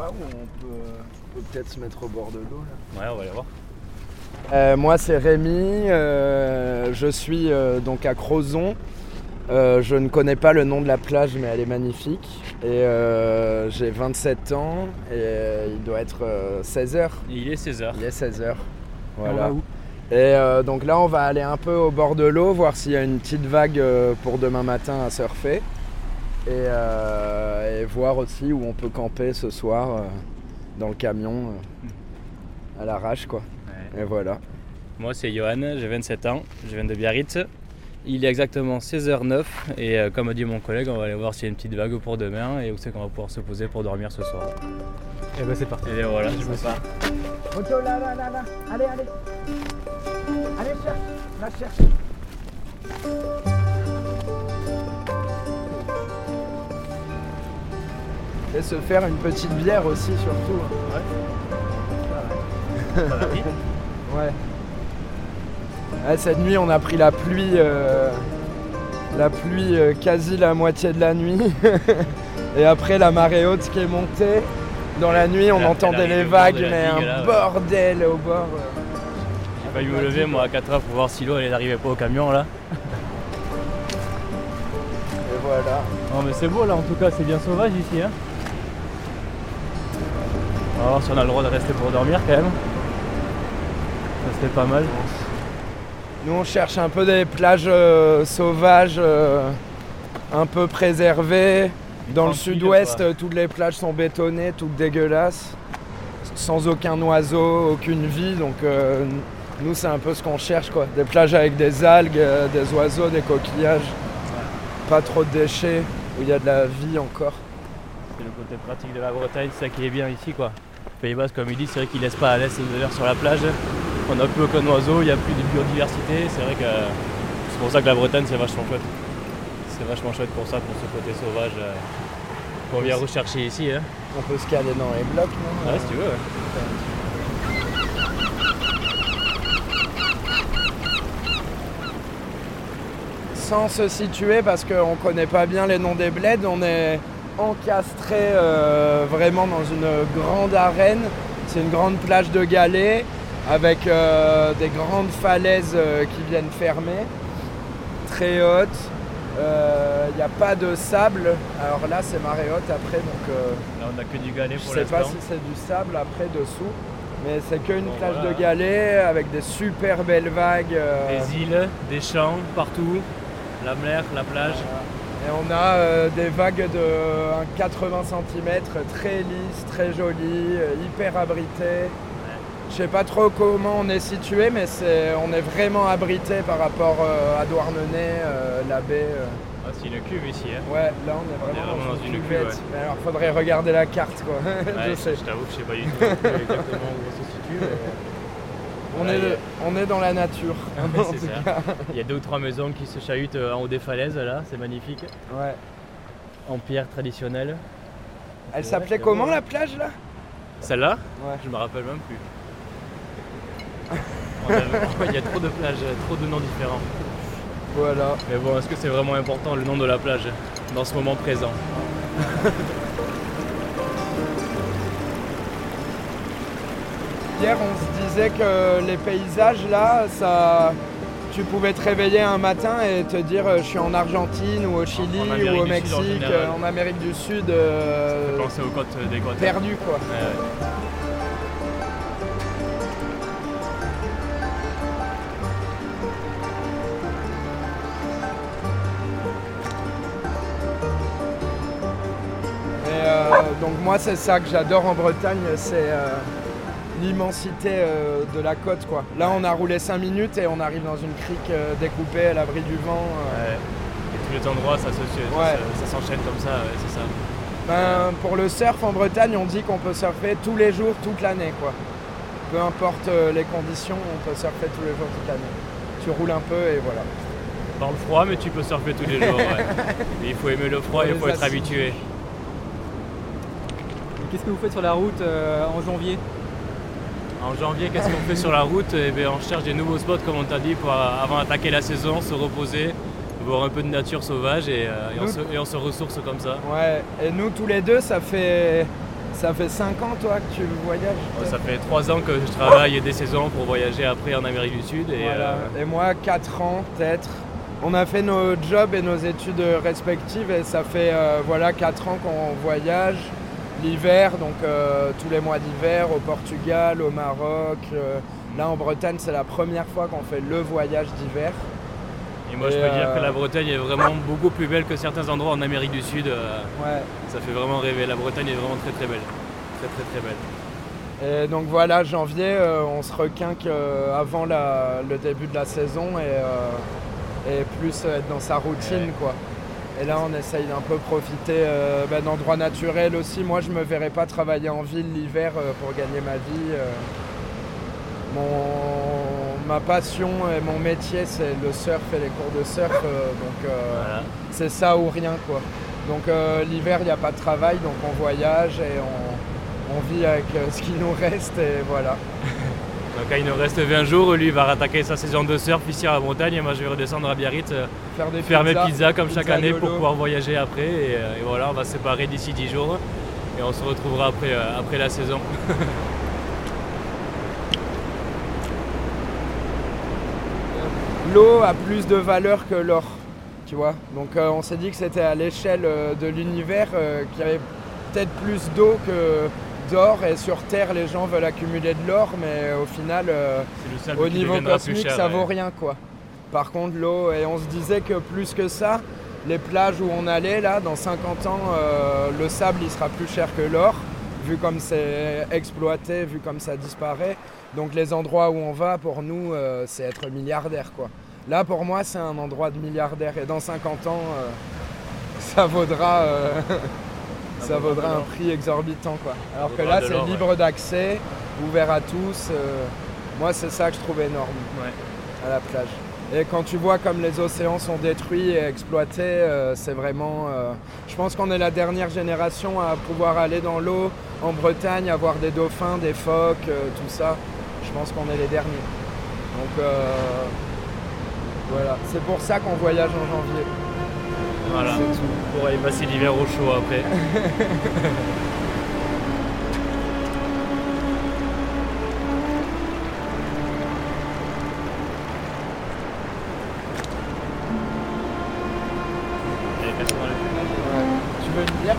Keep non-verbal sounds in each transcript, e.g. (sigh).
pas où on peut, peut peut-être se mettre au bord de l'eau là Ouais, on va aller voir. Euh, moi c'est Rémi, euh, je suis euh, donc à Crozon. Euh, je ne connais pas le nom de la plage mais elle est magnifique. Et euh, j'ai 27 ans et euh, il doit être 16h. Il est 16h. Il est 16h. On Voilà. va où? Et euh, donc là on va aller un peu au bord de l'eau, voir s'il y a une petite vague euh, pour demain matin à surfer. Et, euh, et voir aussi où on peut camper ce soir euh, dans le camion euh, à l'arrache quoi. Ouais. Et voilà. Moi, c'est Johan, j'ai 27 ans, je viens de Biarritz. Il est exactement 16h09 et euh, comme a dit mon collègue, on va aller voir s'il y a une petite vague pour demain et où c'est qu'on va pouvoir se poser pour dormir ce soir. Eh ben c'est parti. Et voilà, je me suis. Moto là là là là, allez allez. Allez cherche, la cherche. Et se faire une petite bière aussi surtout. Ouais. (laughs) Ouais, cette nuit, on a pris la pluie, euh, la pluie euh, quasi la moitié de la nuit. (laughs) Et après, la marée haute qui est montée. Dans la nuit, on entendait les vagues, mais digue, un là, ouais. bordel au bord. euh. J'ai failli me lever moi à 4h pour voir si l'eau elle n'arrivait pas au camion là. Et voilà. Non mais c'est beau là en tout cas, c'est bien sauvage ici. Hein. On va voir si on a le droit de rester pour dormir quand même. Ça c'était pas mal. Nous, on cherche un peu des plages euh, sauvages, euh, un peu préservées. Dans le sud-ouest, euh, toutes les plages sont bétonnées, toutes dégueulasses, sans aucun oiseau, aucune vie. Donc, euh, nous, c'est un peu ce qu'on cherche, quoi. Des plages avec des algues, des oiseaux, des coquillages, pas trop de déchets, où il y a de la vie encore. C'est le côté pratique de la Bretagne, c'est ça qui est bien ici quoi. Pays Basque, comme il dit, c'est vrai qu'ils laissent pas à l'aise sur la plage. On n'a plus aucun oiseau, il n'y a plus de biodiversité. C'est vrai que c'est pour ça que la Bretagne c'est vachement chouette. C'est vachement chouette pour ça, pour ce côté sauvage euh, qu'on vient rechercher ici. Hein. On peut se caler dans les blocs, non? Ouais, si tu veux. ouais. sans se situer parce qu'on connaît pas bien les noms des bleds. On est encastré euh, vraiment dans une grande arène. C'est une grande plage de galets avec euh, des grandes falaises euh, qui viennent fermer, très hautes. Il n'y a pas de sable. Alors là, c'est marée haute après, donc Là, on n'a que du galet je pour sais pas l'instant. si c'est du sable après dessous. Mais c'est qu'une Bon, plage voilà. de galets avec des super belles vagues. Des îles, des champs partout, la mer, la plage. Et on a euh, des vagues de un 80 cm, très lisses, très jolies, euh, hyper abritées. Je sais pas trop comment on est situé, mais c'est, on est vraiment abrité par rapport euh, à Douarnenez, euh, la baie. euh. Ah, c'est une cuve ici. Hein. Ouais, là on est On est vraiment, vraiment dans, dans une une cuvette. cuve, ouais. Mais alors faudrait regarder la carte quoi. (laughs) Ouais, je sais. je t'avoue que je sais pas du tout exactement où on se situe. mais- On, Ouais, est, on dans la nature. (laughs) Ouais, en c'est tout ça. cas. Il y a deux ou trois maisons qui se chahutent euh, en haut des falaises là, c'est magnifique. Ouais. En pierre traditionnelle. Elle s'appelait comment la plage là? Celle-là? Ouais. Je me rappelle même plus. (laughs) A- Il y a trop de plages, trop de noms différents. Voilà. Mais bon, est-ce que c'est vraiment important le nom de la plage dans ce moment présent? (laughs) Hier, on se disait que les paysages là, ça, tu pouvais te réveiller un matin et te dire euh, je suis en Argentine ou au Chili En ou au en Mexique, euh, en Amérique du Sud, euh, Pensez aux côtes des côtes. perdu quoi. Ouais, ouais. Et, euh, donc moi, c'est ça que j'adore en Bretagne, c'est euh, l'immensité euh, de la côte quoi. Là, on a roulé 5 minutes et on arrive dans une crique euh, découpée à l'abri du vent. euh. Ouais. Et tous les endroits, ça Ouais. s'enchaîne comme ça, ouais, c'est ça. Ben, pour le surf en Bretagne, on dit qu'on peut surfer tous les jours, toute l'année. quoi. Peu importe les conditions, on peut surfer tous les jours, toute l'année. Tu roules un peu et voilà. Dans le froid, mais tu peux surfer tous les jours. ouais. Mais (laughs) il faut aimer le froid et il faut être habitué. Qu'est-ce que vous faites sur la route euh, en janvier? En janvier, qu'est-ce qu'on fait sur la route Eh bien, On cherche des nouveaux spots, comme on t'a dit, pour, euh, avant d'attaquer la saison, se reposer, voir un peu de nature sauvage et, euh, et on, se, et on se ressource comme ça. Ouais, et nous tous les deux, ça fait Ça fait 5 ans toi que tu voyages Ouais, ça fait 3 ans que je travaille des saisons pour voyager après en Amérique du Sud. Et, Voilà. euh, Et moi, 4 ans peut-être. On a fait nos jobs et nos études respectives et ça fait euh, voilà 4 ans qu'on voyage. L'hiver, donc euh, tous les mois d'hiver au Portugal, au Maroc. euh, là en Bretagne, c'est la première fois qu'on fait le voyage d'hiver. et moi je peux dire euh, que la Bretagne est vraiment beaucoup plus belle que certains endroits en Amérique du Sud. euh, Ouais. ça fait vraiment rêver. La Bretagne est vraiment très très belle. Très très très belle. Et donc voilà, janvier, euh, on se requinque euh, avant la- le début de la saison et, euh, et plus être dans sa routine Ouais. quoi. Et là on essaye d'un peu profiter euh, bah, d'endroits naturels aussi. Moi je me verrais pas travailler en ville l'hiver euh, pour gagner ma vie. euh. Mon, ma passion et mon métier c'est le surf et les cours de surf. donc Voilà. c'est ça ou rien quoi. Donc l'hiver il n'y a pas de travail donc on voyage et on, on vit avec ce qui nous reste et voilà. (laughs) Donc là, il nous reste 20 jours. Lui il va rattaquer sa saison de surf ici à la Bretagne et moi je vais redescendre à Biarritz euh, Faire des faire mes pizzas. comme chaque année pour pouvoir voyager après. Et, euh, et voilà, on va se séparer d'ici 10 jours et on se retrouvera après, euh, après la saison. (laughs) L'eau a plus de valeur que l'or, tu vois. Donc euh, on s'est dit que c'était à l'échelle euh, de l'univers euh, qu'il y avait peut-être plus d'eau que d'or et sur Terre les gens veulent accumuler de l'or mais au final euh, au niveau cosmique cher, ça ouais. vaut rien quoi. Par contre l'eau et on se disait que plus que ça, les plages où on allait là dans 50 ans euh, le sable il sera plus cher que l'or vu comme c'est exploité, vu comme ça disparaît. Donc les endroits où on va pour nous euh, c'est être milliardaire quoi. Là pour moi c'est un endroit de milliardaire et dans 50 ans euh, (laughs) ça vaudra euh, (laughs) ça vaudra un prix exorbitant quoi. Alors que là c'est ouais. libre d'accès, ouvert à tous. euh, moi c'est ça que je trouve énorme Ouais. à la plage. Et quand tu vois comme les océans sont détruits et exploités, euh, c'est vraiment. euh, je pense qu'on est la dernière génération à pouvoir aller dans l'eau en Bretagne, avoir des dauphins, des phoques, tout ça. Je pense qu'on est les derniers. Donc voilà, c'est pour ça qu'on voyage en janvier. Voilà. C'est tout. Pour aller passer l'hiver au chaud après. Tu veux une bière?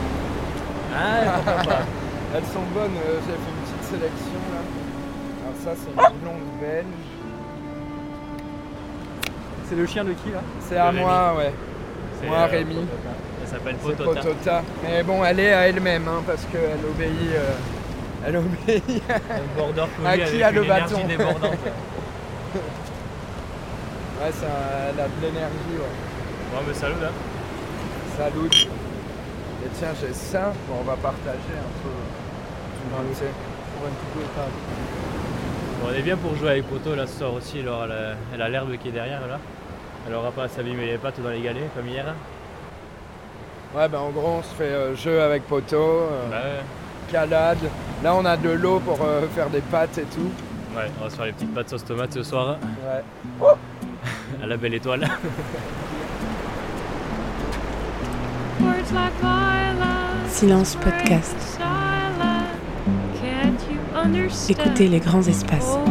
Ah, pourquoi pas. (laughs) Elles sont bonnes, euh, j'ai fait une petite sélection là. Alors ça c'est une blonde belge. C'est le chien de qui là? C'est à moi, ouais. Moi, euh, Rémi. Elle s'appelle Potota. Potota. Mais bon, elle est à elle-même, hein, parce qu'elle obéit. euh, elle obéit. (laughs) Un border collie À qui avec a le une énergie bâton débordante. (laughs) Ouais, ça, elle a de l'énergie, ouais. Bon, mais salut là. Salut. Et tiens, j'ai ça. Bon, on va partager un peu. tout le sais. Pour un petit peu pas. Bon, on est bien pour jouer avec Poto là ce soir aussi. Alors, elle a l'herbe qui est derrière là. Elle aura pas à s'abîmer les pattes dans les galets comme hier. Ouais, ben en gros, on se fait euh, jeu avec poteau, euh, Bah ouais. calade. Là, on a de l'eau pour euh, faire des pâtes et tout. Ouais, on va se faire les petites pâtes sauce tomate ce soir Ouais. (laughs) à la belle étoile. Silence podcast. Écoutez les grands espaces. Oh,